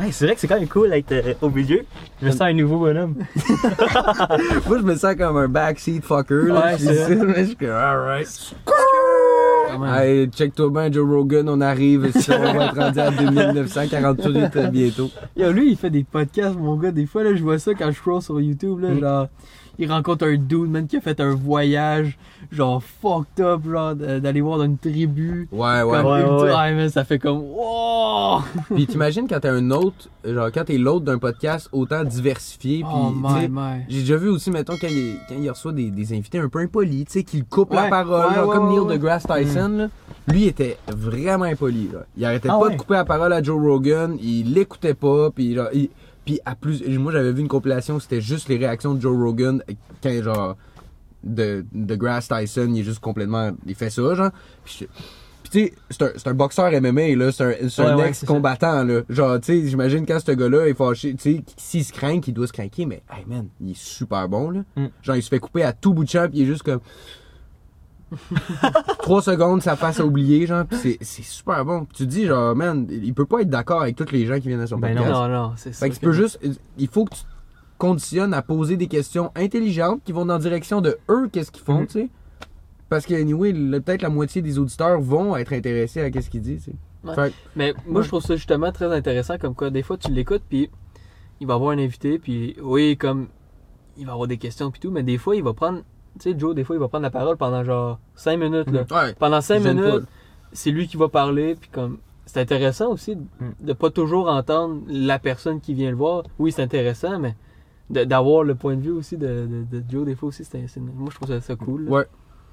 Hey, c'est vrai que c'est quand même cool d'être euh, au milieu. Je me sens un nouveau bonhomme. Moi, je me sens comme un backseat fucker. Là. Ouais, c'est je suis comme, alright. Hey, check-toi bien, Joe Rogan, on arrive. Si on va être rendu à 2948 euh, bientôt. Yo, lui, il fait des podcasts, mon gars. Des fois, là, je vois ça quand je scroll sur YouTube, là, Mm. genre, il rencontre un dude, man, qui a fait un voyage, genre, fucked up, genre, d'aller voir dans une tribu. Ouais, ouais. Comme Ouais, ultra- ouais. Man, ça fait comme, wow! Puis t'imagines quand t'es un autre, genre quand t'es l'autre d'un podcast autant diversifié. Puis, Oh, tu sais, my, my. J'ai déjà vu aussi, mettons, quand il, quand il reçoit des, des invités un peu impolis, tu sais, qu'il coupe la parole, ouais, genre, ouais, comme ouais, Neil ouais. deGrasse Tyson, là. Lui était vraiment impoli, là. Il arrêtait Ah pas ouais? de couper la parole à Joe Rogan, il l'écoutait pas, puis genre, il- puis à plus, moi j'avais vu une compilation, c'était juste les réactions de Joe Rogan quand genre de deGrasse Tyson, il est juste complètement, il fait ça, genre. Puis tu sais, c'est un, c'est un boxeur MMA, là, c'est un, c'est un Ouais, ouais, ex-combattant, là. Genre, tu sais, j'imagine quand ce gars-là est fâché, tu sais, s'il se craint, il doit se craquer, mais, hey man, il est super bon, là. Mm. Genre, il se fait couper à tout bout de champ, puis il est juste comme. Trois secondes, ça passe à oublier, genre, pis c'est, super bon. Puis tu te dis, genre, man, il peut pas être d'accord avec tous les gens qui viennent à son Ben podcast. Non, non, c'est ça. Fait que tu peux juste. Il faut que tu te conditionnes à poser des questions intelligentes qui vont dans la direction de eux, qu'est-ce qu'ils font, Mhm. tu sais. Parce que, anyway, peut-être la moitié des auditeurs vont être intéressés à qu'est-ce qu'ils disent, tu sais. Ouais. Fait que- Mais moi, je trouve ça justement très intéressant, comme quoi, des fois, tu l'écoutes, puis il va avoir un invité, puis oui, comme, il va avoir des questions, puis tout, mais des fois, il va prendre, tu sais, Joe, des fois, il va prendre la parole pendant genre 5 minutes, là. Ouais. Pendant 5 J'aime minutes, c'est lui qui va parler, puis comme, c'est intéressant aussi de- Mm. de pas toujours entendre la personne qui vient le voir. Oui, c'est intéressant, mais d'avoir le point de vue aussi de, de, de Joe, des fois aussi, c'est, c'est- moi, je trouve ça, ça cool. là. Ouais.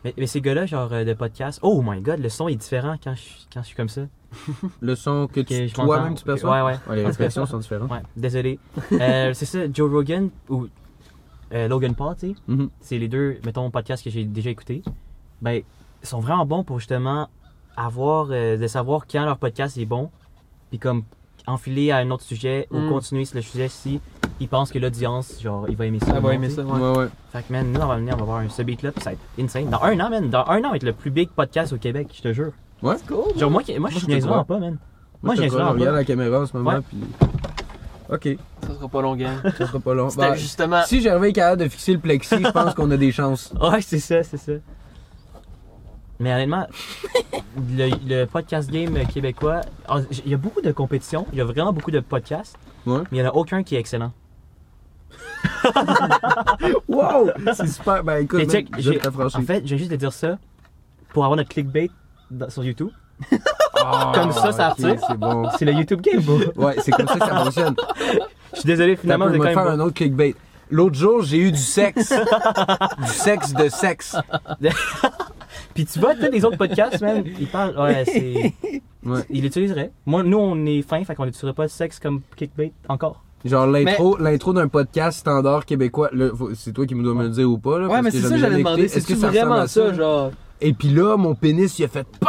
Mais, mais ces gars-là, genre euh, de podcast, oh my god, le son est différent quand je, suis- quand je suis comme ça. Le son que Que toi-même tu perçois? Ouais, ouais. Ouais, les répétitions sont différentes. Ouais, désolé. Euh, c'est ça, Joe Rogan ou euh, Logan Paul, tu sais. Mhm. c'est les deux, mettons, podcasts que j'ai déjà écoutés, ben, ils sont vraiment bons pour justement avoir, euh, de savoir quand leur podcast est bon, puis comme enfiler à un autre sujet ou Mm. continuer sur le sujet si ils pensent que l'audience, genre, il va aimer ça. Elle va aimer ça, ouais. Ouais, ouais. Fait que, man, nous, on va venir, on va voir un ce beat-là, puis ça va être insane. Dans un an, man, dans un an, on va être le plus big podcast au Québec, je te jure. Ouais. Cool. Genre, moi, qui- moi je suis pas, man. Moi, Moi, je je vraiment regarde pas. la caméra en ce moment, Ouais. puis. Ok, Ça sera pas long, gang. ça sera pas long. Bah, justement. si Gervais est capable de fixer le plexi, je pense qu'on a des chances. Ouais, c'est ça, c'est ça. Mais honnêtement, le, le podcast game québécois, il y a beaucoup de compétitions, il y a vraiment beaucoup de podcasts, Ouais. mais il n'y en a aucun qui est excellent. Wow! C'est super. Ben écoute, man, check, je en fait, je viens juste de dire ça pour avoir notre clickbait dans- sur YouTube. Ah, comme ça, ça ok, attire. C'est bon. C'est le YouTube game, bro. Ouais, c'est comme ça que ça fonctionne. Je suis désolé, Finalement, on c'est va faire même un autre clickbait. L'autre jour, j'ai eu du sexe. du sexe de sexe. Puis tu vois, tous les autres podcasts, man, ils parlent, ouais, c'est... Ouais. Ils l'utiliseraient. Moi, nous, on est fin, fait qu'on n'utiliserait pas le sexe comme clickbait encore. Genre l'intro, l'intro d'un podcast standard québécois. C'est toi qui me dois me le dire ou pas là. Ouais, parce mais que c'est ça, ai j'allais demander. écouté. C'est ressemble vraiment ça, genre? Et puis là, mon pénis, il a fait POW!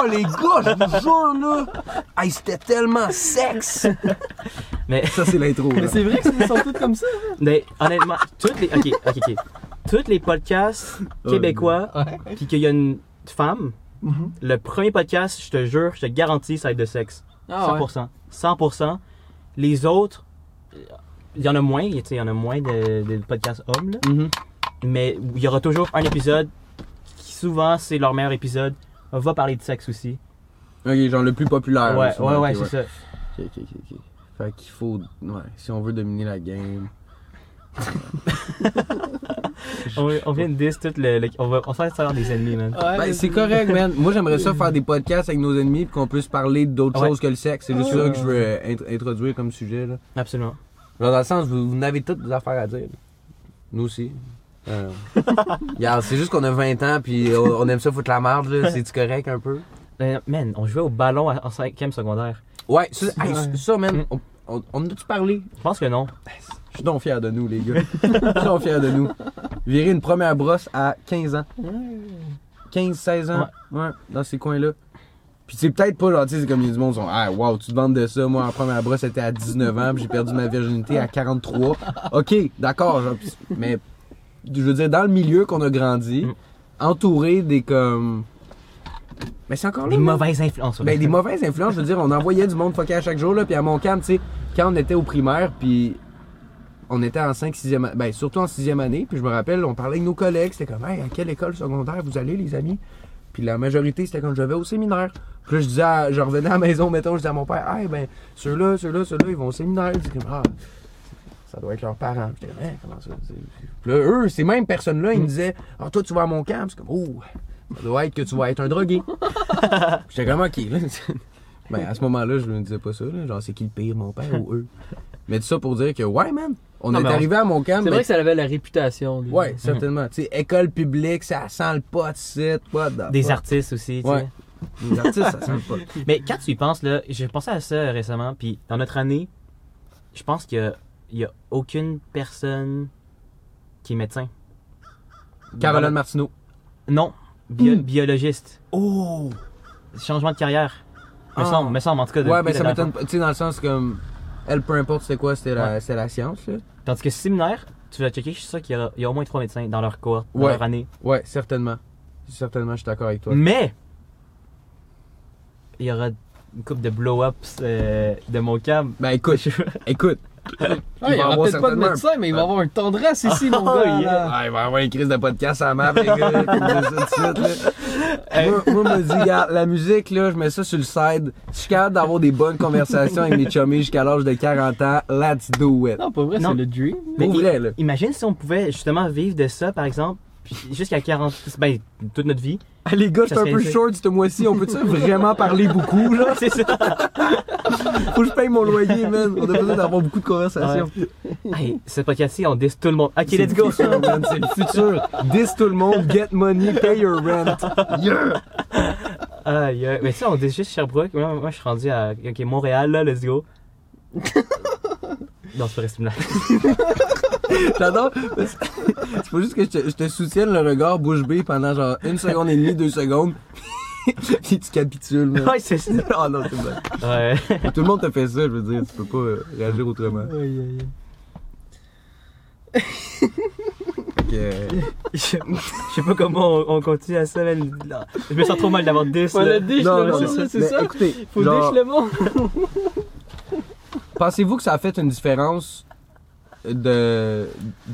Oh les gars, je vous jure là! Hey, c'était tellement sexe! Mais, Ça, c'est l'intro. Mais c'est vrai que ils sont tous comme ça. mais honnêtement, toutes les... Ok, ok, ok. Tous les podcasts québécois, Ouais. puis qu'il y a une femme, le premier podcast, je te jure, je te garantis, ça va être de sexe. Ah ouais. 100%. 100%. Les autres, il y en a moins, tu sais, il y en a moins de, de podcasts hommes, là. Mhm. mais il y aura toujours un épisode souvent c'est leur meilleur épisode. On va parler de sexe aussi. Ok, genre le plus populaire. ouais, souvent, ouais, ouais, c'est ça. Ok, ok, ok. Fait qu'il faut. Ouais, si on veut dominer la game. On, on vient de diss tout le, le- on va on s'en faire des ennemis, man. Ouais, Ben, c'est correct, man. Moi, j'aimerais ça faire des podcasts avec nos ennemis puis qu'on puisse parler d'autres Ouais. choses que le sexe. C'est juste ça que je veux euh, int- introduire comme sujet, là. Absolument. Genre, dans le sens, vous, vous n'avez toutes des affaires à dire. Nous aussi. Euh, c'est juste qu'on a 20 ans puis on, aime ça foutre la marde, là. C'est-tu correct un peu? Euh, man, on jouait au ballon en cinquième secondaire. Ouais, ça, hey, ça man, Mm. on, on, on a-tu parlé? Je pense que non. Je suis donc fier de nous, les gars. Je suis donc fier de nous. Virer une première brosse à 15 ans. 15, 16 ans. Ouais, dans ces coins-là. Puis c'est peut-être pas genre, c'est comme il y a du monde qui sont, ah, wow, tu te vantes de ça. Moi, en première brosse, c'était à 19 ans, puis j'ai perdu ma virginité à 43. Ok, d'accord, mais je veux dire, dans le milieu qu'on a grandi, Mm. entouré des comme. Mais c'est encore là. Des mauvaises influences. Ben, des mauvaises influences, je veux dire, on envoyait du monde fucké à chaque jour, là, puis à mon camp, tu sais, quand on était au primaire, puis on était en 5 6e année, ben, surtout en 6e année, puis je me rappelle, on parlait avec nos collègues, c'était comme, hey, à quelle école secondaire vous allez, les amis? Puis la majorité, c'était quand je vais au séminaire. Puis là, je disais, à- je revenais à la maison, mettons, je disais à mon père, hey, ben, ceux-là, ceux-là, ceux-là, ils vont au séminaire. Dit comme, ah, ça doit être leurs parents. Puis j'étais, Hein, comment ça? Puis là, eux, ces mêmes personnes-là, ils me disaient, ah, toi, tu vas à mon camp. Puis c'est comme, oh, ça doit être que tu vas être un drogué. J'étais comme, ok, là. Ben, à ce moment-là, je me disais pas ça, là. Genre, c'est qui le pire, mon père ou eux? Mais tout ça pour dire que, ouais, man, on Non, est on- arrivé à mon camp. C'est vrai que ça avait la réputation. lui. Ouais, certainement. Tu sais, école publique, ça sent le pot, c'est what the Des artistes aussi, tu Ouais. sais. Des artistes, ça sent le pot. Mais quand tu y penses, là, j'ai pensé à ça récemment, puis dans notre année, je pense qu'il y a, il y a aucune personne qui est médecin. Caroline Martineau. Non, bio- Hmm. biologiste. Oh! Changement de carrière. Me Ah. semble, me semble en tout cas. Ouais, depuis ben ça m'étonne pas. Tu sais, dans le sens comme. Elle, peu importe c'était quoi, c'était la, c'était la science, là. Tandis que séminaire, tu vas checker, je suis sûr qu'il y, a- il y a au moins trois médecins dans leur cohorte, dans Ouais. leur année. Ouais, certainement. Certainement, je suis d'accord avec toi. Mais, il y aura une coupe de blow-ups euh, de mon cam. Ben écoute, écoute. Ah, il va y aura avoir peut-être pas de un- médecin, mais il va avoir une tendresse ici, mon Oh, gars. yeah. Ah, il va y avoir une crise de podcast à ma map, les gars. là, tout de suite, là. Moi, moi, me dit, regarde, la musique, là, je mets ça sur le side. Si je suis capable d'avoir des bonnes conversations avec mes chummies jusqu'à l'âge de 40 ans, let's do it. Non, pas vrai, Non. c'est le dream. Mais Pour il- vrai, là. Imagine si on pouvait justement vivre de ça, par exemple, jusqu'à 40, ben, toute notre vie. Ah, les gars, je suis Ça un peu short ce mois-ci. On peut-tu vraiment parler beaucoup, là? C'est ça. Faut que je paye mon loyer, man. On a besoin d'avoir beaucoup de conversations. hey, ce podcast-ci, on diss tout le monde. Ok, C'est let's le go. C'est le futur. Dis tout le monde, get money, pay your rent. Yeah! Aïe. mais ça, on dit juste Sherbrooke. Moi, moi, je suis rendu à Montréal, là, let's go. non, c'est pas vrai, c'est une blague. J'adore. C'est pas juste que je te, je te soutienne le regard bouche bée pendant genre une seconde et demie, deux secondes. Puis tu capitules, man. Ouais, c'est ça. Oh non, c'est vrai. Ouais. Tout le monde te fait ça, je veux dire. Tu peux pas euh, réagir autrement. Aïe, aïe, Fait que, euh, Je je sais pas comment on, on continue à ça, man. Là, Je me sens trop mal d'avoir 10. Ouais, là. le dish, non, c'est non. ça, c'est Mais ça. Écoutez, Faut genre, dish le monde. pensez-vous que ça a fait une différence de.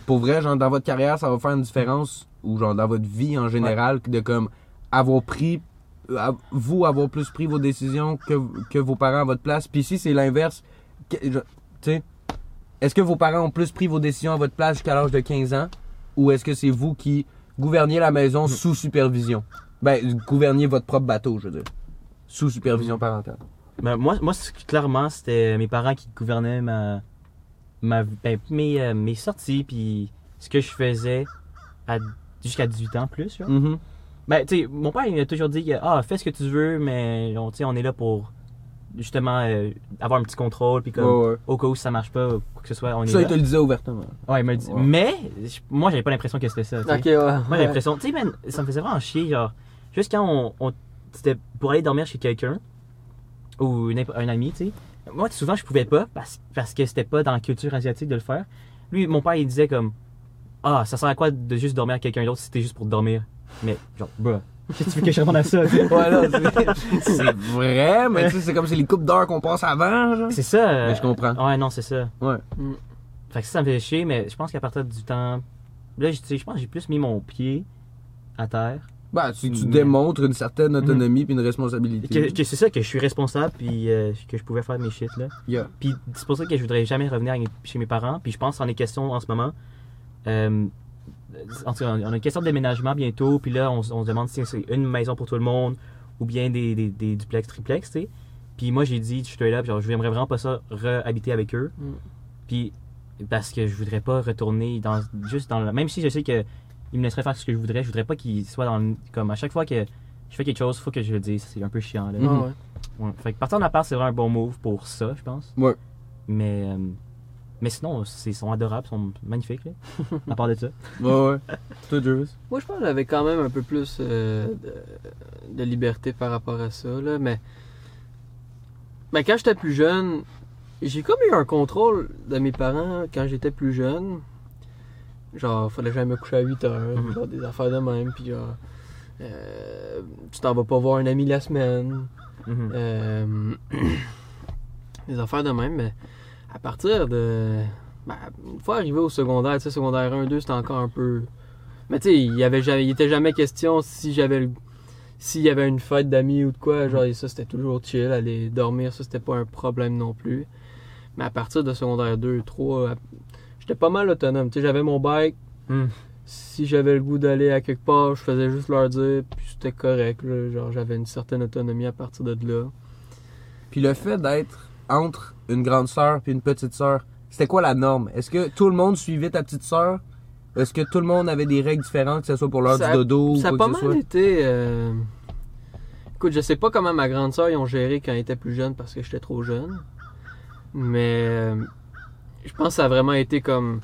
Pour vrai, genre, dans votre carrière, ça va faire une différence, ou genre, dans votre vie en général, de comme avoir pris. à- Vous avoir plus pris vos décisions que, que vos parents à votre place? Puis si c'est l'inverse, que- je- tu sais, est-ce que vos parents ont plus pris vos décisions à votre place jusqu'à l'âge de 15 ans, ou est-ce que c'est vous qui gouverniez la maison sous supervision? Ben, gouverniez votre propre bateau, je veux dire. Sous supervision parentale. Ben, moi, moi clairement, c'était mes parents qui gouvernaient ma, ma, ben, mes, euh, mes sorties, puis ce que je faisais jusqu'à 18 ans plus. genre. Mhm. Ben, tu sais, mon père, il a toujours dit ah, fais ce que tu veux, mais on, on est là pour justement euh, avoir un petit contrôle, puis comme, Ouais, ouais. au cas où ça marche pas, ou quoi que ce soit, on est Ça, il te le disait ouvertement. Ouais, il m'a dit. Ouais. Mais, je- moi, j'avais pas l'impression que c'était ça. Moi, j'ai l'impression, tu sais, ça me faisait vraiment chier, genre, juste quand on, on- c'était pour aller dormir chez quelqu'un, ou une, un ami, tu sais. Moi, souvent, je pouvais pas, parce, parce que c'était pas dans la culture asiatique de le faire. Lui, mon père, il disait comme, ah, ça sert à quoi de juste dormir avec quelqu'un d'autre si c'était juste pour dormir? Mais, genre, bruh, qu'est-ce que tu veux que je réponde à ça, tu sais? Ouais, là, c'est- vrai, mais tu sais, c'est comme c'est les coupes d'heure qu'on passe avant, genre. C'est ça. euh, Mais je comprends. Ouais, non, c'est ça. Ouais. Fait que ça, ça me fait chier, mais je pense qu'à partir du temps, là, je tu sais, je pense que j'ai plus mis mon pied à terre. Bah, tu, tu Mais- démontres une certaine autonomie puis une responsabilité. Que, que c'est ça, que je suis responsable, puis euh, que je pouvais faire mes shit, là. Yeah. Puis c'est pour ça que je voudrais jamais revenir chez mes parents. Puis je pense en est question en ce moment. Euh, en tout cas, on a une question de déménagement bientôt. Puis là, on, se demande si c'est une maison pour tout le monde ou bien des, des, des duplex, triplex, tu sais. Puis moi, j'ai dit, je suis là, genre, je n'aimerais vraiment pas ça re-habiter avec eux. Mm. Puis parce que je voudrais pas retourner dans juste dans le. Même si je sais que ils me laisseraient faire ce que je voudrais, je voudrais pas qu'ils soient dans le. Comme à chaque fois que je fais quelque chose, faut que je le dise. C'est un peu chiant, là. Mhm. Ah, ouais. Ouais. Fait que partir en appart, c'est vraiment un bon move pour ça, je pense. Ouais. Mais, euh, mais sinon, c'est- ils sont adorables, ils sont magnifiques, là. à part de ça. Ouais, ouais. Toi, Jervis. Moi, je pense que j'avais quand même un peu plus euh, de, de liberté par rapport à ça, là, mais... Mais quand j'étais plus jeune, j'ai comme eu un contrôle de mes parents quand j'étais plus jeune. Genre, fallait jamais me coucher à 8 heures, Mhm. genre des affaires de même, puis genre... Euh, tu t'en vas pas voir un ami la semaine. Mhm. Euh, des affaires de même, mais à partir de. Ben, une fois arrivé au secondaire, tu sais, secondaire 1, 2, c'était encore un peu. Mais tu sais, il y avait jamais, il était jamais question si j'avais S'il y avait une fête d'amis ou de quoi, genre, ça c'était toujours chill, aller dormir, ça c'était pas un problème non plus. Mais à partir de secondaire 2, 3, à- j'étais pas mal autonome. Tu sais, j'avais mon bike, Hmm. si j'avais le goût d'aller à quelque part, je faisais juste leur dire, puis c'était correct, là. Genre, j'avais une certaine autonomie à partir de là. Puis le fait d'être entre une grande sœur puis une petite sœur, c'était quoi la norme? Est-ce que tout le monde suivait ta petite sœur? Est-ce que tout le monde avait des règles différentes, que ce soit pour l'heure du a- dodo ou Ça a quoi pas que ce mal soit? été. euh, Écoute, je sais pas comment ma grande sœur ils ont géré quand elle était plus jeune parce que j'étais trop jeune. Mais euh, je pense que ça a vraiment été comme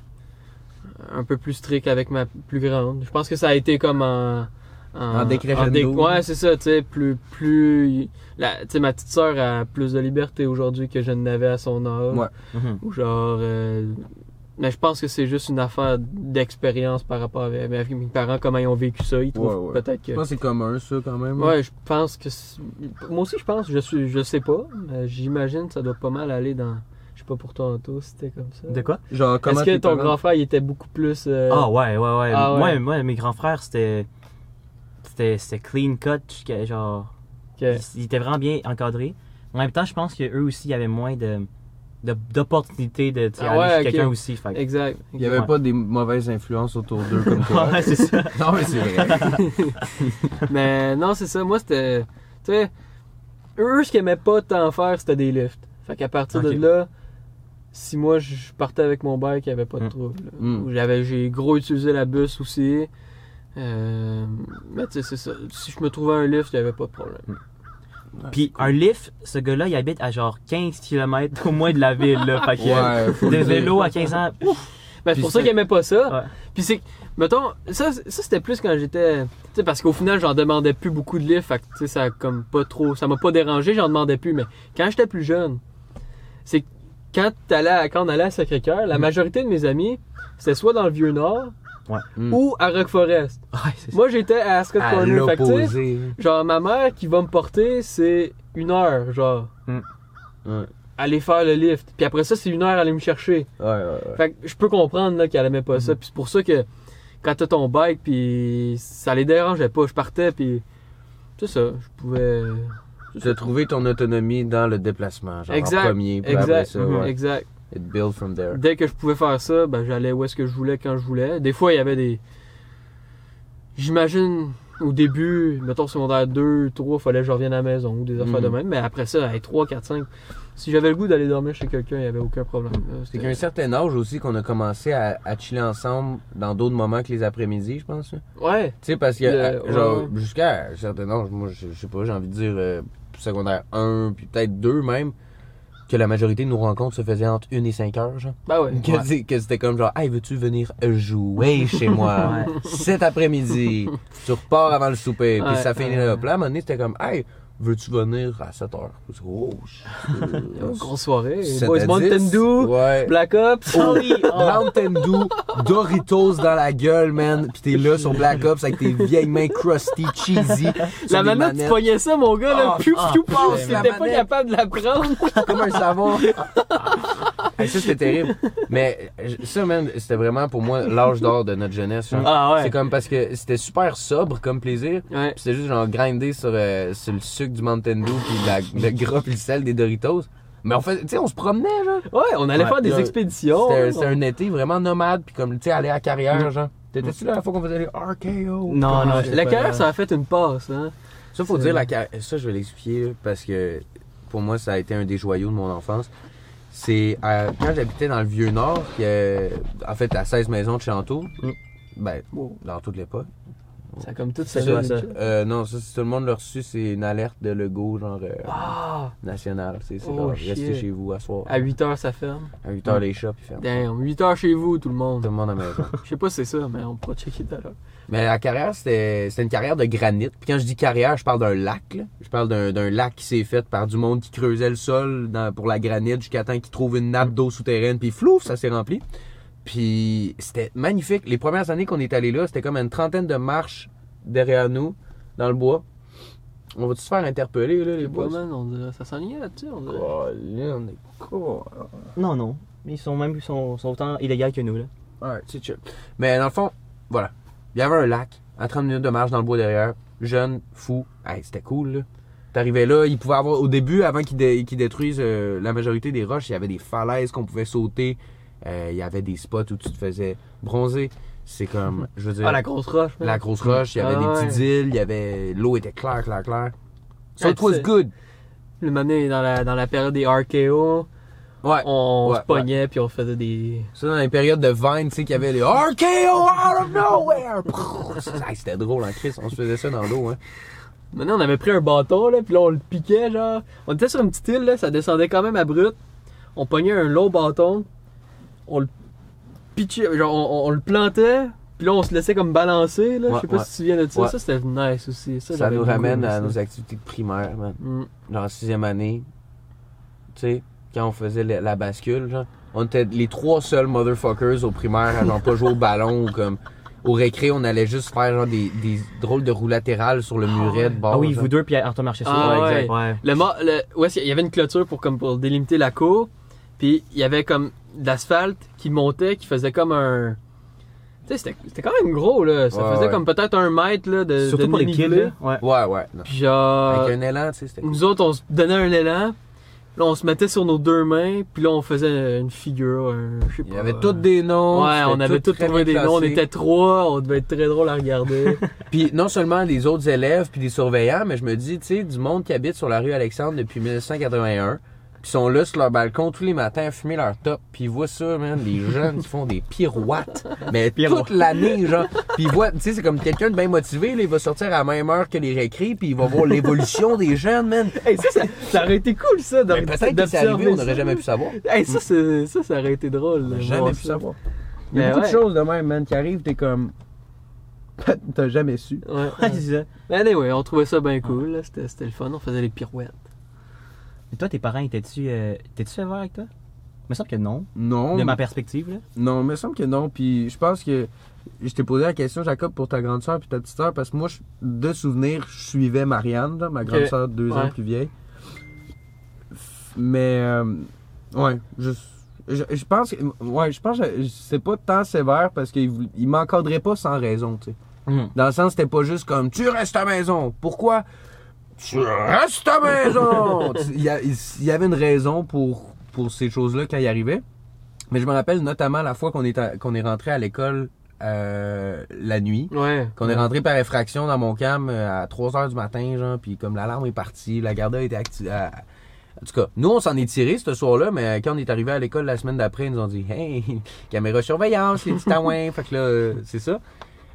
un peu plus strict avec ma plus grande. Je pense que ça a été comme en. En décrescendo. dé- Ouais, c'est ça, tu sais, plus. plus la- Tu sais, ma petite sœur a plus de liberté aujourd'hui que je n'avais à son âge. Ouais. Mhm. Ou genre. euh, Mais je pense que c'est juste une affaire d'expérience par rapport avec, avec mes parents, comment ils ont vécu ça. Ils trouvent Ouais, ouais. peut-être que. Je pense que c'est commun, ça, quand même. Ouais, je pense que. c'est- Moi aussi, je pense. Je suis, je sais pas. mais J'imagine que ça doit pas mal aller dans. Pas pour toi, Anto, si c'était comme ça. De quoi? Genre, comment Est-ce que tes ton parents- grand frère il était beaucoup plus. euh, Ah ouais, ouais, ouais. Ah, Moi, ouais. moi, mes grands frères, c'était. C'était c'était clean cut, jusqu'à genre. que- Ils étaient vraiment bien encadrés. En même temps, je pense qu'eux aussi, il y avait moins de de- d'opportunités de, tu sais, Ah aller ouais, chez ok. quelqu'un aussi. fait que- Exact. Il y avait Ouais. pas des mauvaises influences autour d'eux comme toi. Ouais, c'est ça. non, mais c'est vrai. Mais non, c'est ça. Moi, c'était. Tu sais, eux, ce qu'ils aimaient pas tant faire, c'était des lifts. Fait qu'à partir Ok. de là, si moi je partais avec mon bike, il n'y avait pas de Mm. trouble. Mm. Ou J'avais, j'ai gros utilisé la bus aussi. Euh, mais tu sais, c'est ça. Si je me trouvais un lift, il n'y avait pas de problème. Puis un lift, ce gars-là, il habite à genre 15 km au moins de la ville. Là, fait que, Ouais, faut de vélo à 15 ans. ouf. Ben, c'est pour ça qu'ils aimaient pas ça. Ouais. Puis c'est. Mettons, ça, ça c'était plus quand j'étais. Tu sais, parce qu'au final, j'en demandais plus beaucoup de livres. Fait que, tu sais, ça comme pas trop. Ça m'a pas dérangé, j'en demandais plus. Mais quand j'étais plus jeune, c'est que quand, t'allais à- quand on allait à Sacré-Cœur, la Mhm. majorité de mes amis, c'était soit dans le Vieux-Nord Mm. ou à Rock Forest. Ouais. Moi, j'étais à Ascot À Corner. Fait genre, ma mère qui va me porter, c'est une heure, genre, Ouais, aller faire le lift. Puis après ça, c'est une heure aller me chercher. ouais, ouais. ouais. Fait que je peux comprendre là, qu'elle aimait pas ça. Puis c'est pour ça que quand t'as ton bike, puis ça les dérangeait pas. Je partais, puis c'est ça. Je pouvais. As trouvé ton autonomie dans le déplacement, genre Exact, en premier, puis après Exact. ça, mhm, ouais. Exact. It build from there. Dès que je pouvais faire ça, ben j'allais où est-ce que je voulais quand je voulais. Des fois, il y avait des. J'imagine au début, mettons secondaire 2, 3, fallait que je revienne à la maison ou des affaires de Mhm. même. Mais après ça, hey, 3, 4, 5. Si j'avais le goût d'aller dormir chez quelqu'un, il n'y avait aucun problème. C'est C'était- qu'à un certain âge aussi qu'on a commencé à, à chiller ensemble dans d'autres moments que les après-midi, je pense. Ouais. Tu sais, parce que, Le- ouais, genre, ouais. jusqu'à un certain âge, moi, je, je sais pas, j'ai envie de dire euh, secondaire 1, puis peut-être 2 même, que la majorité de nos rencontres se faisaient entre 1 et 5 heures, genre. Ben ouais. Que, c'était comme genre, hey, veux-tu venir jouer chez moi Ouais. cet après-midi? Tu repars avant le souper, puis ça finit ouais. là. Puis là, à un moment donné, c'était comme, hey, veux-tu venir à 7 heures? Oh. Grosse soirée. 7 Boys Mountain 10. Dew, Ouais. Black Ops. Oh oui! oh. Mountain Dew, Doritos dans la gueule, man. Pis t'es là sur Black Ops avec tes vieilles mains crusty, cheesy. La manette, tu pognais ça, mon gars, là. Ah, piou, ah, piou, piou, ah, T'étais pas manette. capable de la prendre. comme un savon. Hey, ça, c'était terrible. Mais ça, man, c'était vraiment pour moi l'âge d'or de notre jeunesse. genre. Ah ouais. C'est comme parce que c'était super sobre comme plaisir. Ouais. C'était juste genre grinder sur, euh, sur le sucre du Mountain Dew puis la- le gras puis le sel des Doritos. Mais on fait, tu sais, on se promenait, genre. Ouais, on allait Ouais, faire des là, expéditions. C'était On- un été vraiment nomade puis comme, tu sais, aller à la carrière, genre. T'étais-tu là la fois qu'on faisait les RKO? Non, non, La carrière, ça a fait une passe, hein. Ça, faut dire, la car- ça, je vais l'expliquer parce que pour moi, ça a été un des joyaux de mon enfance. C'est euh, quand j'habitais dans le Vieux-Nord, qui est, en fait, à 16 maisons de Chanteau, Mm. ben, dans toute l'époque. Ça a comme tout ça. ça, ça. Euh, non, ça, si tout le monde l'a reçu, c'est une alerte de Lego, genre, euh, Ah! national. C'est Oh, restez chez vous à soir. À 8 heures, ça ferme. À 8 heures, les shops, ils ferment. Damn, 8 heures chez vous, tout le Tout monde. le monde à maison. Je sais pas si c'est ça, mais on pourra checker tout à l'heure. Mais la carrière, c'était une carrière de granit. Puis quand je dis carrière, je parle d'un lac. là. Je parle d'un d'un lac qui s'est fait par du monde qui creusait le sol dans- pour la granite jusqu'à temps qu'ils trouvent une nappe d'eau souterraine. Puis flouf, ça s'est rempli. Puis c'était magnifique. Les premières années qu'on est allé là, c'était comme une trentaine de marches derrière nous. dans le bois. On va-tu se faire interpeller, là, les Les bois? on dirait, ça s'enlignait là-dessus, on dirait. Colin, des cons. Non, non. Ils sont même ils sont, sont autant illégaux que nous, là. Ouais, c'est chill. Mais dans le fond, voilà. Il y avait un lac, à 30 minutes de marche dans le bois derrière. Jeune, fou. Hey, c'était cool, là. T'arrivais là, il pouvait avoir, au début, avant qu'ils dé- qu'ils détruisent euh, la majorité des roches, il y avait des falaises qu'on pouvait sauter. Euh, il y avait des spots où tu te faisais bronzer. C'est comme, je veux dire, Ah, la grosse roche, la grosse roche, il y avait Ah, des ouais. petites îles, il y avait, l'eau était claire, claire, claire. So it was good. Le moment dans la, dans la période des RKO, Ouais. on Ouais, se pognait puis on faisait des. Ça, dans les périodes de Vine, tu sais, qu'il y avait les RKO out of nowhere! C'était drôle en Chris, on se faisait ça dans l'eau, hein. Maintenant, on avait pris un bâton, là, puis là, on le piquait, genre. On était sur une petite île, là, ça descendait quand même à brut. On pognait un long bâton, on le pitchait, genre, on, on- on le plantait, puis là, on se laissait comme balancer, là. Ouais, Je sais pas ouais. si tu te souviens de ça. Ouais. Ça, c'était nice aussi. Ça, Ça nous ramène à ça. nos activités de primaire, man. Mm. Genre en sixième année, tu sais, quand on faisait la, la bascule, genre, on était les trois seuls motherfuckers au primaire à genre pas jouer au ballon ou comme au récré, on allait juste faire genre des, des drôles de roues latérales sur le muret de bord. Ah oui, genre. vous deux, puis Antoine Marchessault. Ah ouais, exact. ouais. ouais. Le, le- ouais, il y avait une clôture pour, comme, pour délimiter la cour, puis il y avait comme de l'asphalte qui montait, qui faisait comme un. Tu sais, c'était c'était quand même gros, là. Ça Ouais, faisait ouais. comme peut-être un mètre, là, de. Surtout de pour les kids, là. Ouais. Ouais, ouais. non. Puis genre. Avec un élan, tu sais, c'était cool. Nous autres, on se donnait un élan. Là, on se mettait sur nos deux mains. Puis là, on faisait une figure. Un, je sais Il y pas, avait euh, tous des noms. Ouais, on avait tout tous trouvé des noms. On était trois. On devait être très drôle à regarder. Puis non seulement les autres élèves puis des surveillants, mais je me dis, tu sais, du monde qui habite sur la rue Alexandre depuis 1981, puis sont là sur leur balcon tous les matins à fumer leur top, puis ils voient ça, man, les jeunes qui font des pirouettes, mais Pirouettes. toute l'année, genre. Puis ils voient, tu sais, c'est comme quelqu'un de bien motivé, là, il va sortir à la même heure que les récrés, puis il va voir l'évolution des jeunes, man. hey, ça, ça, ça aurait été cool, ça. Ben, Peut-être que c'est arrivé, on n'aurait jamais pu savoir. Hey, ça, c'est- ça, ça aurait été drôle. On jamais pu ça. savoir. Il y a Mais beaucoup ouais. de choses de même, man, qui arrivent, t'es comme. T'as jamais su. Ouais, Ouais, ouais. c'est ça. Mais anyway, on trouvait ça bien cool. c'était le fun. On faisait les pirouettes. Et toi, tes parents, étaient-tu euh, étaient-tu sévères avec toi? Il me semble que non. Non. De ma perspective, là. Non, il me semble que non. Puis je pense que je t'ai posé la question, Jacob, pour ta grande soeur puis ta petite soeur, parce que moi, je- de souvenir, je suivais Marianne, là, ma grande Ok. soeur deux ans plus vieille. Mais, euh, ouais, je, je, je pense que, ouais, je pense que c'est pas tant sévère parce qu'il il m'encadrait pas sans raison, tu sais. Mhm. Dans le sens, c'était pas juste comme tu restes à la maison. Pourquoi? Tu restes à la maison Il y, a- il y avait une raison pour, pour ces choses-là quand il arrivait. Mais je me rappelle notamment la fois qu'on est, à- qu'on est rentré à l'école euh, la nuit. Ouais. Qu'on est rentré par effraction dans mon cam euh, à 3 h du matin, genre, puis comme l'alarme est partie, la garde a été activée. En tout cas, nous, on s'en est tiré ce soir-là, mais quand on est arrivé à l'école la semaine d'après, ils nous ont dit Hey, caméra surveillance, les petits taouins. fait que là, euh, c'est ça.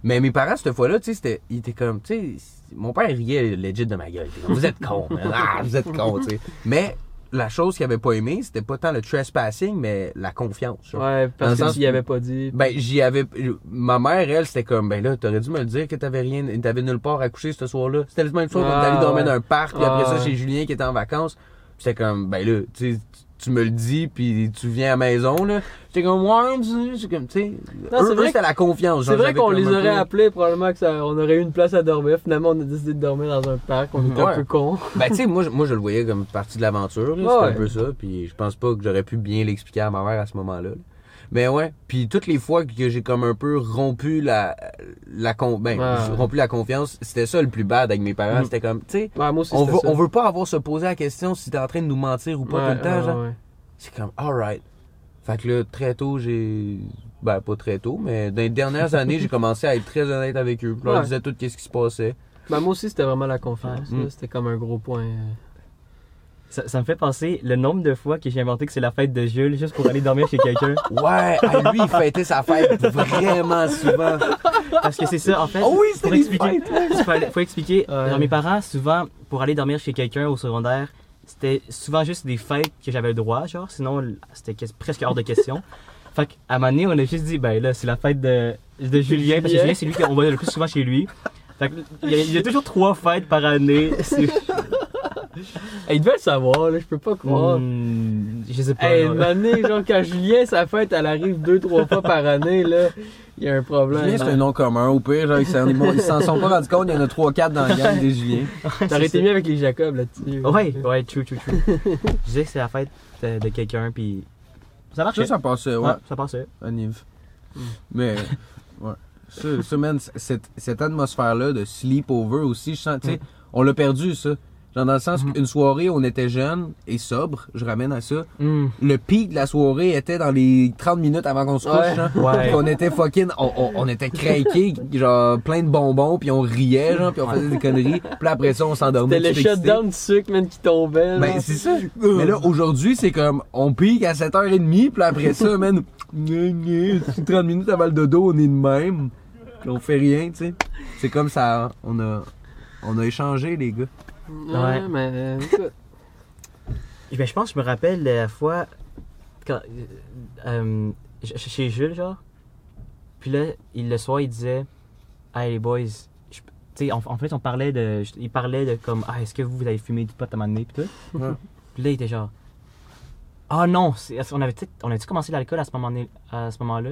Mais mes parents, cette fois-là, tu sais, c'était, ils étaient comme, tu sais, mon père riait legit de ma gueule. Vous êtes con. Ah, vous êtes con, tu sais. Mais la chose qu'il avait pas aimé, c'était pas tant le trespassing, mais la confiance. genre. Ouais, Dans parce le que tu avais pas dit. Ben, j'y avais. Ma mère, elle, c'était comme, ben là, t'aurais dû me le dire que t'avais rien, t'avais nulle part à coucher ce soir-là. C'était le même soir qu'on Ah, allé dormir dans un parc, puis après ça, chez Julien qui était en vacances. C'était comme, ben là, tu sais, tu me le dis, puis tu viens à la maison, là. J'étais comme, ouais, c'est comme, tu sais. Non, eux, c'est eux, c'était la confiance. C'est vrai qu'on les aurait peu- appelés, probablement que ça, on aurait eu une place à dormir. Finalement, on a décidé de dormir dans un parc. On était Ouais. un peu cons. Ben, tu sais, moi, je- moi, je le voyais comme partie de l'aventure. Ouais, C'était un peu ça, puis je pense pas que j'aurais pu bien l'expliquer à ma mère à ce moment-là. là. Mais ouais, puis toutes les fois que j'ai comme un peu rompu la la con ben Ouais. rompu la confiance, c'était ça le plus bad avec mes parents, Mhm. c'était comme tu sais Ouais, on veut ça. on veut pas avoir se poser la question si t'es en train de nous mentir ou pas Ouais, tout le temps, genre. C'est comme alright. Fait que là très tôt, j'ai ben pas très tôt, mais dans les dernières années, j'ai commencé à être très honnête avec eux. Je leur disais tout ce qui se passait. Ben, moi aussi, c'était vraiment la confiance. Là. C'était comme un gros point. Ça, ça me fait penser le nombre de fois que j'ai inventé que c'est la fête de Jules juste pour aller dormir chez quelqu'un. Ouais, lui il fêtait sa fête vraiment souvent. Parce que c'est ça, en fait. Oh oui, des expliquer. Il faut, faut expliquer. Ouais. Genre, mes parents, souvent, pour aller dormir chez quelqu'un au secondaire, c'était souvent juste des fêtes que j'avais le droit, genre. Sinon, c'était presque hors de question. Fait qu'à un moment donné, on a juste dit, ben là, c'est la fête de, de Julien, parce que Julien. C'est lui qu'on va le plus souvent chez lui. Fait que, il y, a, il y a toujours trois fêtes par année. C'est- Hey, il devait le savoir, là, je peux pas croire. Hmm, je sais pas. Hey, une année, genre, quand Julien, sa fête, elle arrive deux, trois fois par année, là, il y a un problème. Julien, c'est un nom commun. Au pire, genre, ils s'en ils s'en sont pas rendus compte. Il y en a 3-4 dans la gang des Julien. T'aurais été mieux avec les Jacob là-dessus. Ouais, ouais, true, true, true. je disais que c'est la fête de, de quelqu'un, puis ça marchait. Ça, ça passait, ouais, ouais, ça passait. à Nive. Mm. Mais, ouais. Ça, ça, man, cette, cette atmosphère-là de sleepover aussi, je sens, tu sais, on l'a perdu, ça. Genre, dans le sens Mm. qu'une soirée, on était jeunes et sobres, je ramène à ça. Hmm. Le pic de la soirée était dans les 30 minutes avant qu'on se couche, Ouais. genre. Ouais. Puis on était fucking, on, on, on était craqués, genre plein de bonbons, puis on riait, genre, puis on faisait des conneries. Puis après ça, on s'endormait. C'était le shutdown du sucre, man, qui tombait. Ben, c'est ça. Mais là, aujourd'hui, c'est comme, on pique à 7h30, puis après ça, man, gna, gna, 30 minutes avant le dodo, on est de même. Puis on fait rien, tu sais. C'est comme ça, on a, on a échangé, les gars. Ouais, mais écoute. Ben, je pense que je me rappelle la fois quand, euh, euh, ch- chez Jules, genre. Puis là, il, le soir, il disait Hey les boys, tu sais, en, en fait, on parlait de. Il parlait de comme Ah, est-ce que vous, vous avez fumé du pot à un moment donné, puis tout? Ouais. Puis là, il était genre Ah non, on avait peut-être on avait commencé l'alcool à ce moment à ce moment-là.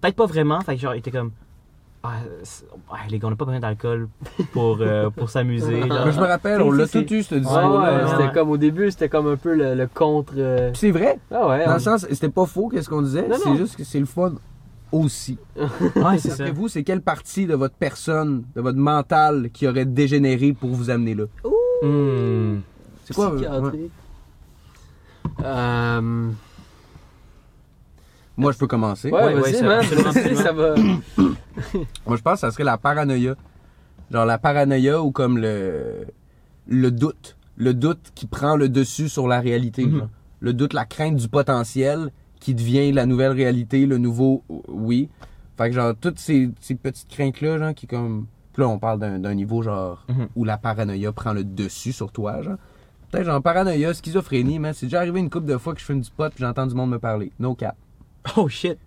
Peut-être pas vraiment, fait que genre, il était comme Ah, ah, les gars, on n'a pas besoin d'alcool pour, euh, pour s'amuser. je me rappelle, on l'a tout eu, ce Ouais, discours-là. ouais, ouais, c'était ouais. comme au début, c'était comme un peu le, le contre. euh, Puis c'est vrai. Ah ouais. Dans on- le sens, c'était pas faux, qu'est-ce qu'on disait. C'est juste que c'est le fun aussi. Ouais, c'est ça. D'après vous, c'est quelle partie de votre personne, de votre mental qui aurait dégénéré pour vous amener là? Hmm. C'est quoi? euh. Euh, Moi, je peux commencer. Ouais, Ouais, vas-y, ouais, ça- man. absolument, ça va. Moi, je pense que ça serait la paranoïa. Genre la paranoïa ou comme le le doute, le doute qui prend le dessus sur la réalité. Mhm. genre. Le doute, la crainte du potentiel qui devient la nouvelle réalité, le nouveau euh, oui. Fait que genre toutes ces, ces petites craintes là, genre qui comme puis là on parle d'un niveau genre Mhm. où la paranoïa prend le dessus sur toi, genre. Peut-être genre paranoïa, schizophrénie, mais c'est déjà arrivé une couple de fois que je fume du pot puis j'entends du monde me parler. No cap. Oh shit.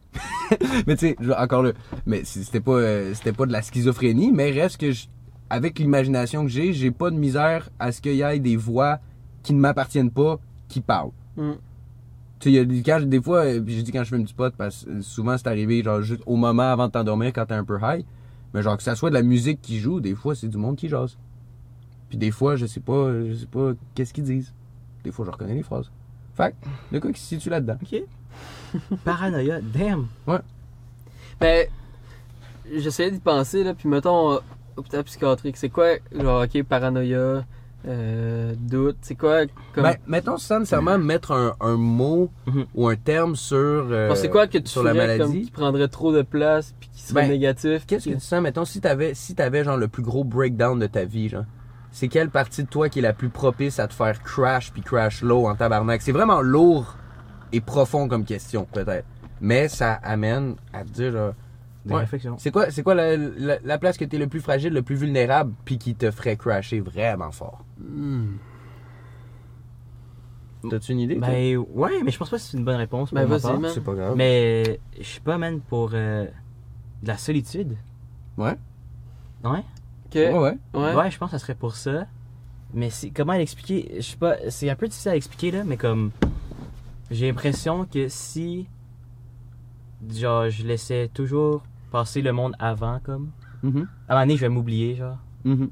Mais tu sais, encore là, mais c'était pas, euh, c'était pas de la schizophrénie, mais reste que je- avec l'imagination que j'ai, j'ai pas de misère à ce qu'il y ait des voix qui ne m'appartiennent pas qui parlent. Mm. Tu sais, il y a des, quand, des fois, euh, puis je dis quand je fume du pot, parce que souvent c'est arrivé genre juste au moment avant de t'endormir quand t'es un peu high, mais genre que ça soit de la musique qui joue, des fois c'est du monde qui jase. Puis des fois, je sais pas, je sais pas qu'est-ce qu'ils disent. Des fois, je reconnais les phrases. Fait le gars qui se situe là-dedans. Ok. Paranoïa, damn. Ben, j'essayais d'y penser, là, puis mettons, euh, hôpital psychiatrique, c'est quoi, genre, ok, paranoïa, euh, doute, c'est quoi, comme. Ben, mettons sans nécessairement mettre un, un mot Mhm. ou un terme sur, euh, c'est quoi que tu sur la ferais comme maladie. qui prendrait trop de place, puis qui serait Ben, négatif? Qu'est-ce que tu sens, mettons, si t'avais, si t'avais genre le plus gros breakdown de ta vie, genre, c'est quelle partie de toi qui est la plus propice à te faire crash puis crash low en tabarnak? C'est vraiment lourd et profond comme question, peut-être. Mais ça amène à te dire, genre, Des Ouais. réflexions. c'est quoi, c'est quoi la, la- la place que t'es le plus fragile, le plus vulnérable, puis qui te ferait crasher vraiment fort? Hmm. T'as-tu une idée? toi? Ben ouais, mais je pense pas que c'est une bonne réponse. Ben, vas-y, man. c'est pas grave. Mais je sais pas, man, pour euh, de la solitude. Ouais. Ouais. Ok. Ouais, ouais. Ouais. Ouais, je pense que ça serait pour ça. Mais c'est comment l'expliquer? Je sais pas, c'est un peu difficile à expliquer là, mais comme j'ai l'impression que si genre je laissais toujours passer le monde avant comme Mhm. à un moment donné, je vais m'oublier genre. Mhm.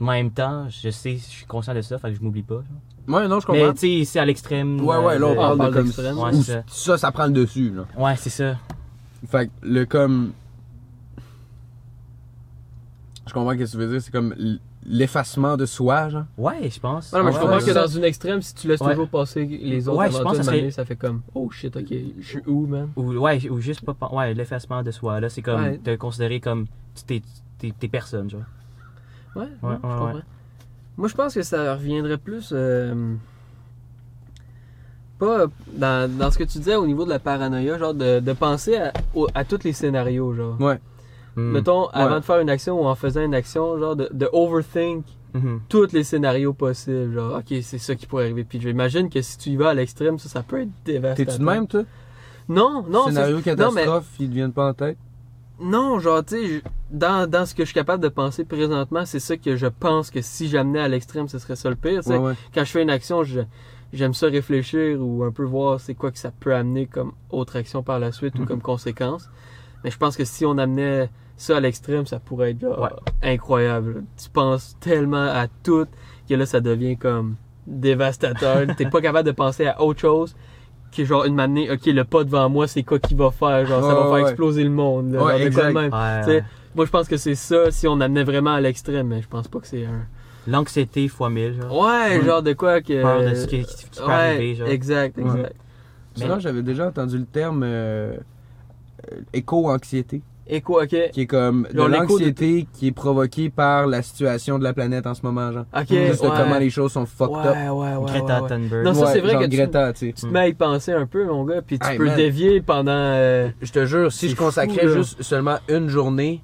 En même temps, je sais, je suis conscient de ça, fait que je m'oublie pas. genre. Ouais, non, je Mais comprends. tu sais, c'est à l'extrême. Ouais, ouais, là, on de- parle, on parle de comme d'extrême. Ouais, ça. ça, ça prend le dessus, là. Ouais, c'est ça. Fait que le comme. Je comprends ce que tu veux dire, c'est comme l'effacement de soi, genre? Ouais, je pense. Non, mais je comprends ouais, que ça. dans une extrême, si tu laisses Ouais. toujours passer les autres Ouais, avant je pense ça serait- ça fait comme Oh shit, ok, je suis où, man? Ou, ouais, ou juste pas. Ouais, l'effacement de soi. Là, c'est comme Ouais. te considérer comme. tu- T'es, t'es, personne, genre. Ouais, Ouais, je comprends. ouais. Moi, je pense que ça reviendrait plus. euh, pas dans, dans ce que tu disais au niveau de la paranoïa, genre de, de penser à, au- à tous les scénarios, genre. Ouais. Hmm. Mettons, avant Ouais. de faire une action ou en faisant une action, genre de, de overthink Mhm. tous les scénarios possibles. Genre, ok, c'est ça qui pourrait arriver. Puis j'imagine que si tu y vas à l'extrême, ça, ça peut être dévastateur. T'es-tu de même, toi? Non, non. Scénario c'est- non, mais- catastrophe, ils ne viennent pas en tête? Non, genre, tu sais, dans, dans ce que je suis capable de penser présentement, c'est ça que je pense que si j'amenais à l'extrême, ce serait ça le pire. Ouais, ouais. Quand je fais une action, j'aime ça réfléchir ou un peu voir c'est quoi que ça peut amener comme autre action par la suite ou Mhm. comme conséquence. Mais je pense que si on amenait ça à l'extrême, ça pourrait être genre, incroyable. Tu penses tellement à tout que là, ça devient comme dévastateur. T'es pas capable de penser à autre chose que genre une manée, ok, le pas devant moi, c'est quoi qu'il va faire? Genre, ça Ouais, va faire ouais. exploser le monde. là. Genre, exact. même. Moi, je pense que c'est ça si on amenait vraiment à l'extrême, mais je pense pas que c'est un. L'anxiété fois 1000, genre. Ouais, genre de quoi que. Peur de ce qui, qui- qui peut ouais, arriver, genre. exact, Ouais. exact. Sinon, j'avais déjà entendu le terme euh, éco-anxiété, Et quoi, ok. qui est comme de Genre l'écho de- l'anxiété qui est provoquée par la situation de la planète en ce moment, genre. Ok, Juste de comment les choses sont fucked ouais, up. ouais, ouais, Greta. Thunberg. Non, ça, Ouais, c'est vrai que tu- Greta, tu te mets à y penser un peu, mon gars, puis tu Hey, peux man. dévier pendant. euh, Je te jure, si je consacrais fou, là. juste seulement une journée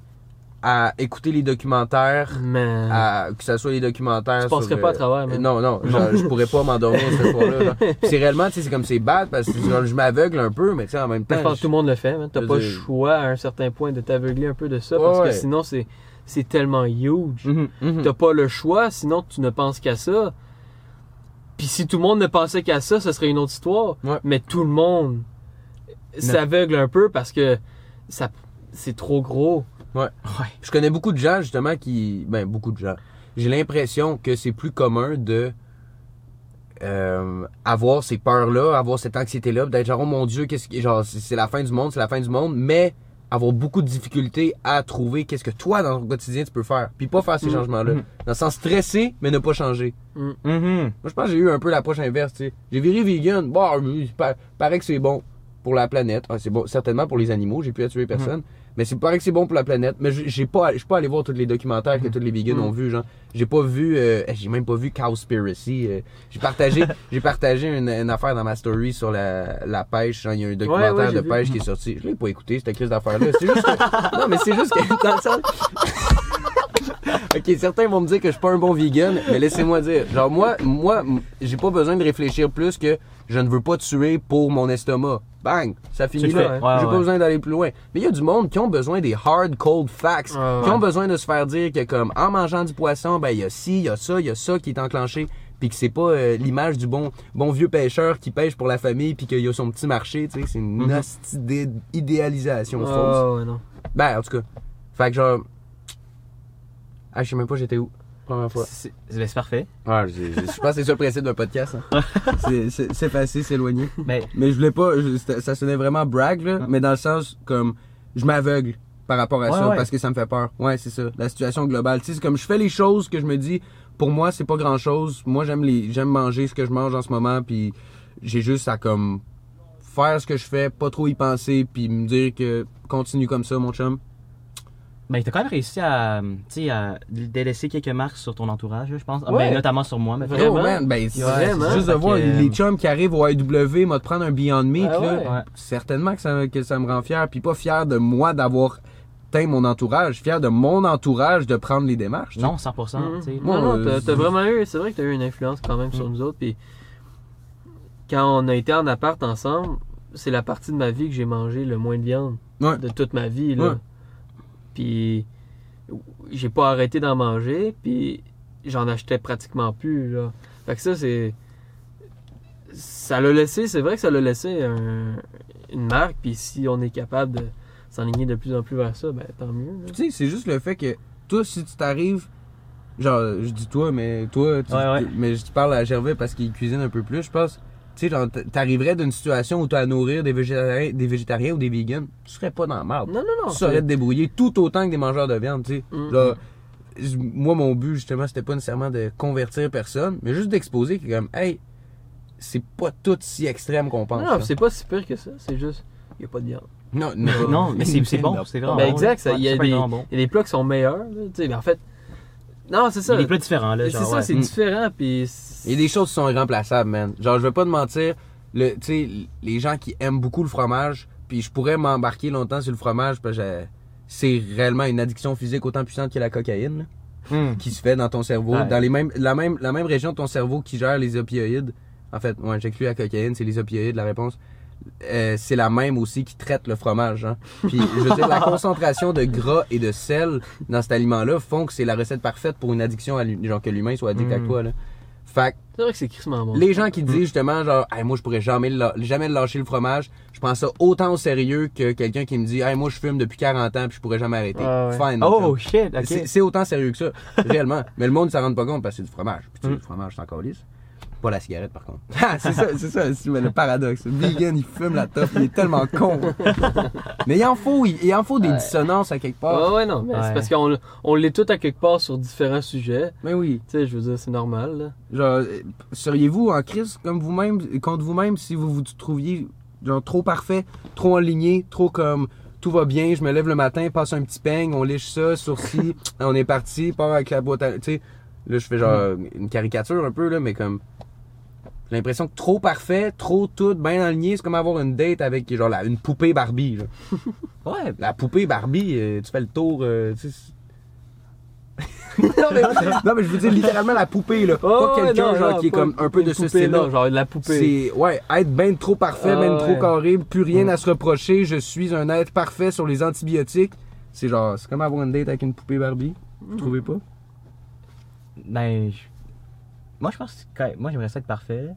à écouter les documentaires, Man. à, que ce soit les documentaires. tu passerais pas à euh, travers, man. Non, non, genre, je pourrais pas m'endormir ce soir-là. C'est réellement, tu sais, c'est comme c'est bad parce que genre, je m'aveugle un peu, mais tu sais, en même temps. Mais je pense que tout le monde le fait, man. T'as je pas le dire- choix à un certain point de t'aveugler un peu de ça, Ouais, parce ouais. que sinon, c'est c'est tellement huge. Mhm, mhm. T'as pas le choix, sinon tu ne penses qu'à ça. Puis si tout le monde ne pensait qu'à ça, ce serait une autre histoire. Ouais. Mais tout le monde s'aveugle un peu parce que ça c'est trop gros. Ouais. Je connais beaucoup de gens, justement, qui. Ben, beaucoup de gens. J'ai l'impression que c'est plus commun de. euh, avoir ces peurs-là, avoir cette anxiété-là, d'être genre, oh mon Dieu, qu'est-ce que. Genre, c'est la fin du monde, c'est la fin du monde, mais avoir beaucoup de difficultés à trouver qu'est-ce que toi, dans ton quotidien, tu peux faire. Puis pas faire ces Mhm. changements-là. Mhm. Dans le sens stresser, mais ne pas changer. Mhm. Moi, je pense que j'ai eu un peu l'approche inverse, tu sais. J'ai viré vegan. Pa- paraît que c'est bon pour la planète. Ah, c'est bon, certainement pour les animaux. J'ai pu tuer personne. Mais c'est paraît que c'est bon pour la planète. Mais j'ai pas, je suis pas allé voir tous les documentaires que tous les vegans Mhm. ont vu, genre. J'ai pas vu, euh, j'ai même pas vu Cowspiracy. euh. j'ai partagé, j'ai partagé une, une affaire dans ma story sur la, la pêche. genre, Il y a un documentaire ouais, de vu. pêche qui est sorti. Je l'ai pas écouté, cette crise d'affaire-là. C'est juste que, non, mais c'est juste que, dans le sens, Ok, certains vont me dire que je suis pas un bon vegan, mais laissez-moi dire. Genre, moi, moi, j'ai pas besoin de réfléchir plus que je ne veux pas tuer pour mon estomac. Bang! Ça finit là. fais, J'ai ouais, pas besoin d'aller plus loin. Mais il y a du monde qui ont besoin des hard, cold facts. Ouais, qui ont besoin de se faire dire que, comme, en mangeant du poisson, ben, il y a ci, il y a ça, il y a ça qui est enclenché. Puis que c'est pas euh, l'image du bon, bon vieux pêcheur qui pêche pour la famille puis qu'il a son petit marché, tu sais. C'est une d'id- idéalisation fausse. Ouais, non. Ben, en tout cas. Fait que genre. Ah, je sais même pas j'étais où. Première fois. C'est c'est parfait. Ouais, je, je- je pense que c'est ça le principe d'un podcast. hein. c'est, c'est, c'est facile, s'éloigner. Mais Mais je voulais pas. je- ça sonnait vraiment brag, là. Ah. Mais dans le sens, comme. Je m'aveugle par rapport à Ouais, ça ouais. parce que ça me fait peur. Ouais, c'est ça. La situation globale. Tu sais, c'est comme je fais les choses que je me dis. Pour moi, c'est pas grand chose. Moi, j'aime les, j'aime manger ce que je mange en ce moment. Puis j'ai juste à comme faire ce que je fais, pas trop y penser, puis me dire que continue comme ça, mon chum. Ben, t'as quand même réussi à, tu sais, à délaisser quelques marques sur ton entourage, je pense. Ah, Ouais. Ben, notamment sur moi, mais Vraiment? Oh man, ben c'est c'est juste de voir que, les chums qui arrivent au AEW, m'a de prendre un Beyond Meat Ah là. ouais? Ouais. Certainement que ça, que ça me rend fier, puis pas fier de moi d'avoir teint mon entourage, fier de mon entourage de prendre les démarches. tu sais. Non, 100%, Mhm. tu sais. Moi, non, non, euh, t'as, t'as vraiment eu, c'est vrai que t'as eu une influence quand même sur Mm. nous autres. Puis quand on a été en appart ensemble, c'est la partie de ma vie que j'ai mangé le moins de viande Ouais. de toute ma vie. Là. Puis j'ai pas arrêté d'en manger, puis j'en achetais pratiquement plus. Là. Fait que ça, c'est. Ça l'a laissé, c'est vrai que ça l'a laissé un- une marque, puis si on est capable de s'enligner de plus en plus vers ça, ben tant mieux. Tu sais, c'est juste le fait que toi, si tu t'arrives, genre, je dis toi, mais toi, tu- Ouais, ouais. mais je te parle à Gervais parce qu'il cuisine un peu plus, je pense. Tu sais, t'arriverais d'une situation où tu as à nourrir des végétariens, des végétariens ou des vegans, tu serais pas dans la merde. Non, non, non. tu saurais te débrouiller tout autant que des mangeurs de viande, tu sais. Mm. J- moi, mon but, justement, c'était pas nécessairement de convertir personne, mais juste d'exposer que, comme, hey, c'est pas tout si extrême qu'on pense. Non, c'est pas si pire que ça. C'est juste, il n'y a pas de viande. non, non, Non, mais c'est bon, c'est vraiment Ben bon. exact, ça, Ouais, il y bon. Il y a des plats qui sont meilleurs. là, tu sais, mais en fait, non, c'est Il ça. a des plats différents, là, C'est ça, ouais. c'est Mm. différent. Puis Il y a des choses qui sont irremplaçables, man. Genre, je vais pas te mentir, le, tu sais, les gens qui aiment beaucoup le fromage, puis je pourrais m'embarquer longtemps sur le fromage, parce que j'ai- c'est réellement une addiction physique autant puissante que la cocaïne, là, Hum. qui se fait dans ton cerveau, Ouais. dans les mêmes, la même, la même région de ton cerveau qui gère les opioïdes. En fait, ouais, j'exclus la cocaïne, c'est les opioïdes, la réponse. Euh, c'est la même aussi qui traite le fromage. Hein. Puis, je veux dire, la concentration de gras et de sel dans cet aliment-là font que c'est la recette parfaite pour une addiction, à genre que l'humain soit addict à Mm. quoi. Là. Fait C'est vrai que c'est bon. les gens qui disent justement, genre, Hey, moi, je pourrais jamais, le jamais lâcher le fromage, je prends ça autant au sérieux que quelqu'un qui me dit, hey, moi, je fume depuis 40 ans puis je pourrais jamais arrêter. Ah ouais. Fine. Oh comme. shit, C'est ok. c'est autant sérieux que ça, réellement. Mais le monde ne s'en rend pas compte parce que c'est du fromage. Puis tu sais, Mm. le fromage, c'est encore lisse. Pas la cigarette, par contre. Ah, c'est ça, c'est ça, c'est le paradoxe. Le vegan, il fume la top, il est tellement con. Mais il en faut, il, il en faut des Ouais. dissonances à quelque part. Ouais, ouais, non, mais Ouais. c'est parce qu'on on l'est tout à quelque part sur différents sujets. Mais oui. Tu sais, je veux dire, c'est normal, là. Genre, seriez-vous en crise comme vous-même, contre vous-même, si vous vous trouviez genre trop parfait, trop aligné, trop comme tout va bien, je me lève le matin, passe un petit peigne, on liche ça, sourcil, on est parti, part avec la boîte à. Tu sais, là, je fais genre une caricature un peu, là, mais comme. J'ai l'impression que trop parfait, trop tout, bien aligné, c'est comme avoir une date avec genre la- une poupée Barbie. là. Ouais, La poupée Barbie, euh, tu fais le tour, euh, tu sais. c'est- non, mais, non, mais je veux dire littéralement la poupée, là. Oh, pas ouais, quelqu'un genre non, qui est comme un peu de ce style-là. genre la poupée. C'est, ouais, être ben trop parfait, Ah, ben trop carré, plus rien Mm. à se reprocher, je suis un être parfait sur les antibiotiques. C'est genre, c'est comme avoir une date avec une poupée Barbie. Vous Mm. trouvez pas? ben. je- Moi, je pense que moi, j'aimerais ça être parfait.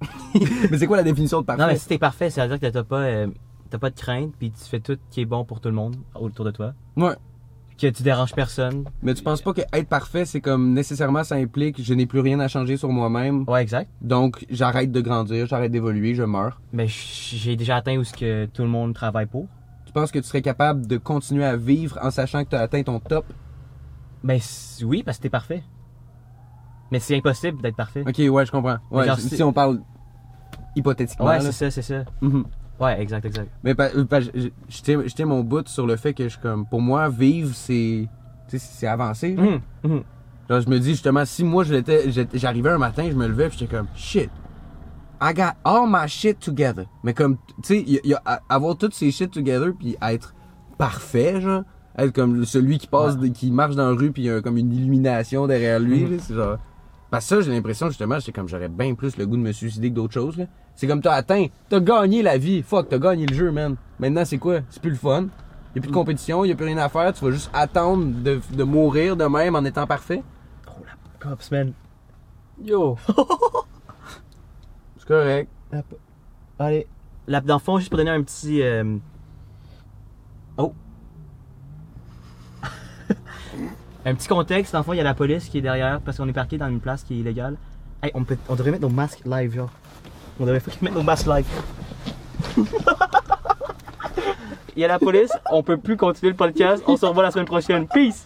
mais c'est quoi la définition de parfait? Non, mais si t'es parfait, c'est-à-dire que t'as pas, euh, t'as pas de crainte, puis tu fais tout qui est bon pour tout le monde autour de toi. Ouais. Que tu déranges personne. Mais tu penses pas que être parfait, c'est comme nécessairement ça implique je n'ai plus rien à changer sur moi-même, Ouais, exact. donc j'arrête de grandir, j'arrête d'évoluer, je meurs. Mais j'ai déjà atteint où ce que tout le monde travaille pour. Tu penses que tu serais capable de continuer à vivre en sachant que tu as atteint ton top? Ben oui, parce que t'es parfait. Mais c'est impossible d'être parfait. Ok, ouais, je comprends. Ouais, genre, si on parle hypothétiquement. Ouais, c'est ça, c'est ça. Mhm. Ouais, exact, exact. Mais tiens je tiens mon bout sur le fait que je comme pour moi vivre c'est c'est avancer. genre. Mhm, mhm. Genre, je me dis justement si moi je l'étais j'étais- j'arrivais un matin, je me levais puis j'étais comme shit. I got all my shit together. Mais comme tu sais y y a- avoir toutes ces shit together puis être parfait genre être comme celui qui passe qui marche dans la rue puis il y a comme une illumination derrière lui c'est genre parce que ça j'ai l'impression justement j'étais comme j'aurais bien plus le goût de me suicider que d'autres choses là. C'est comme t'as atteint, t'as gagné la vie, fuck, t'as gagné le jeu, man. Maintenant, c'est quoi? C'est plus le fun. Y a plus de compétition, y a plus rien à faire, tu vas juste attendre de, de mourir de même en étant parfait. Oh la cops, man. Yo! C'est correct. Allez. Là, dans le fond, juste pour donner un petit. euh, un petit contexte, le fond, il y a la police qui est derrière parce qu'on est parqué dans une place qui est illégale. Hey, on, peut... on devrait mettre nos masques live, genre. On devrait mettre nos masques live. Il y a la police, on peut plus continuer le podcast. On se revoit la semaine prochaine. Peace!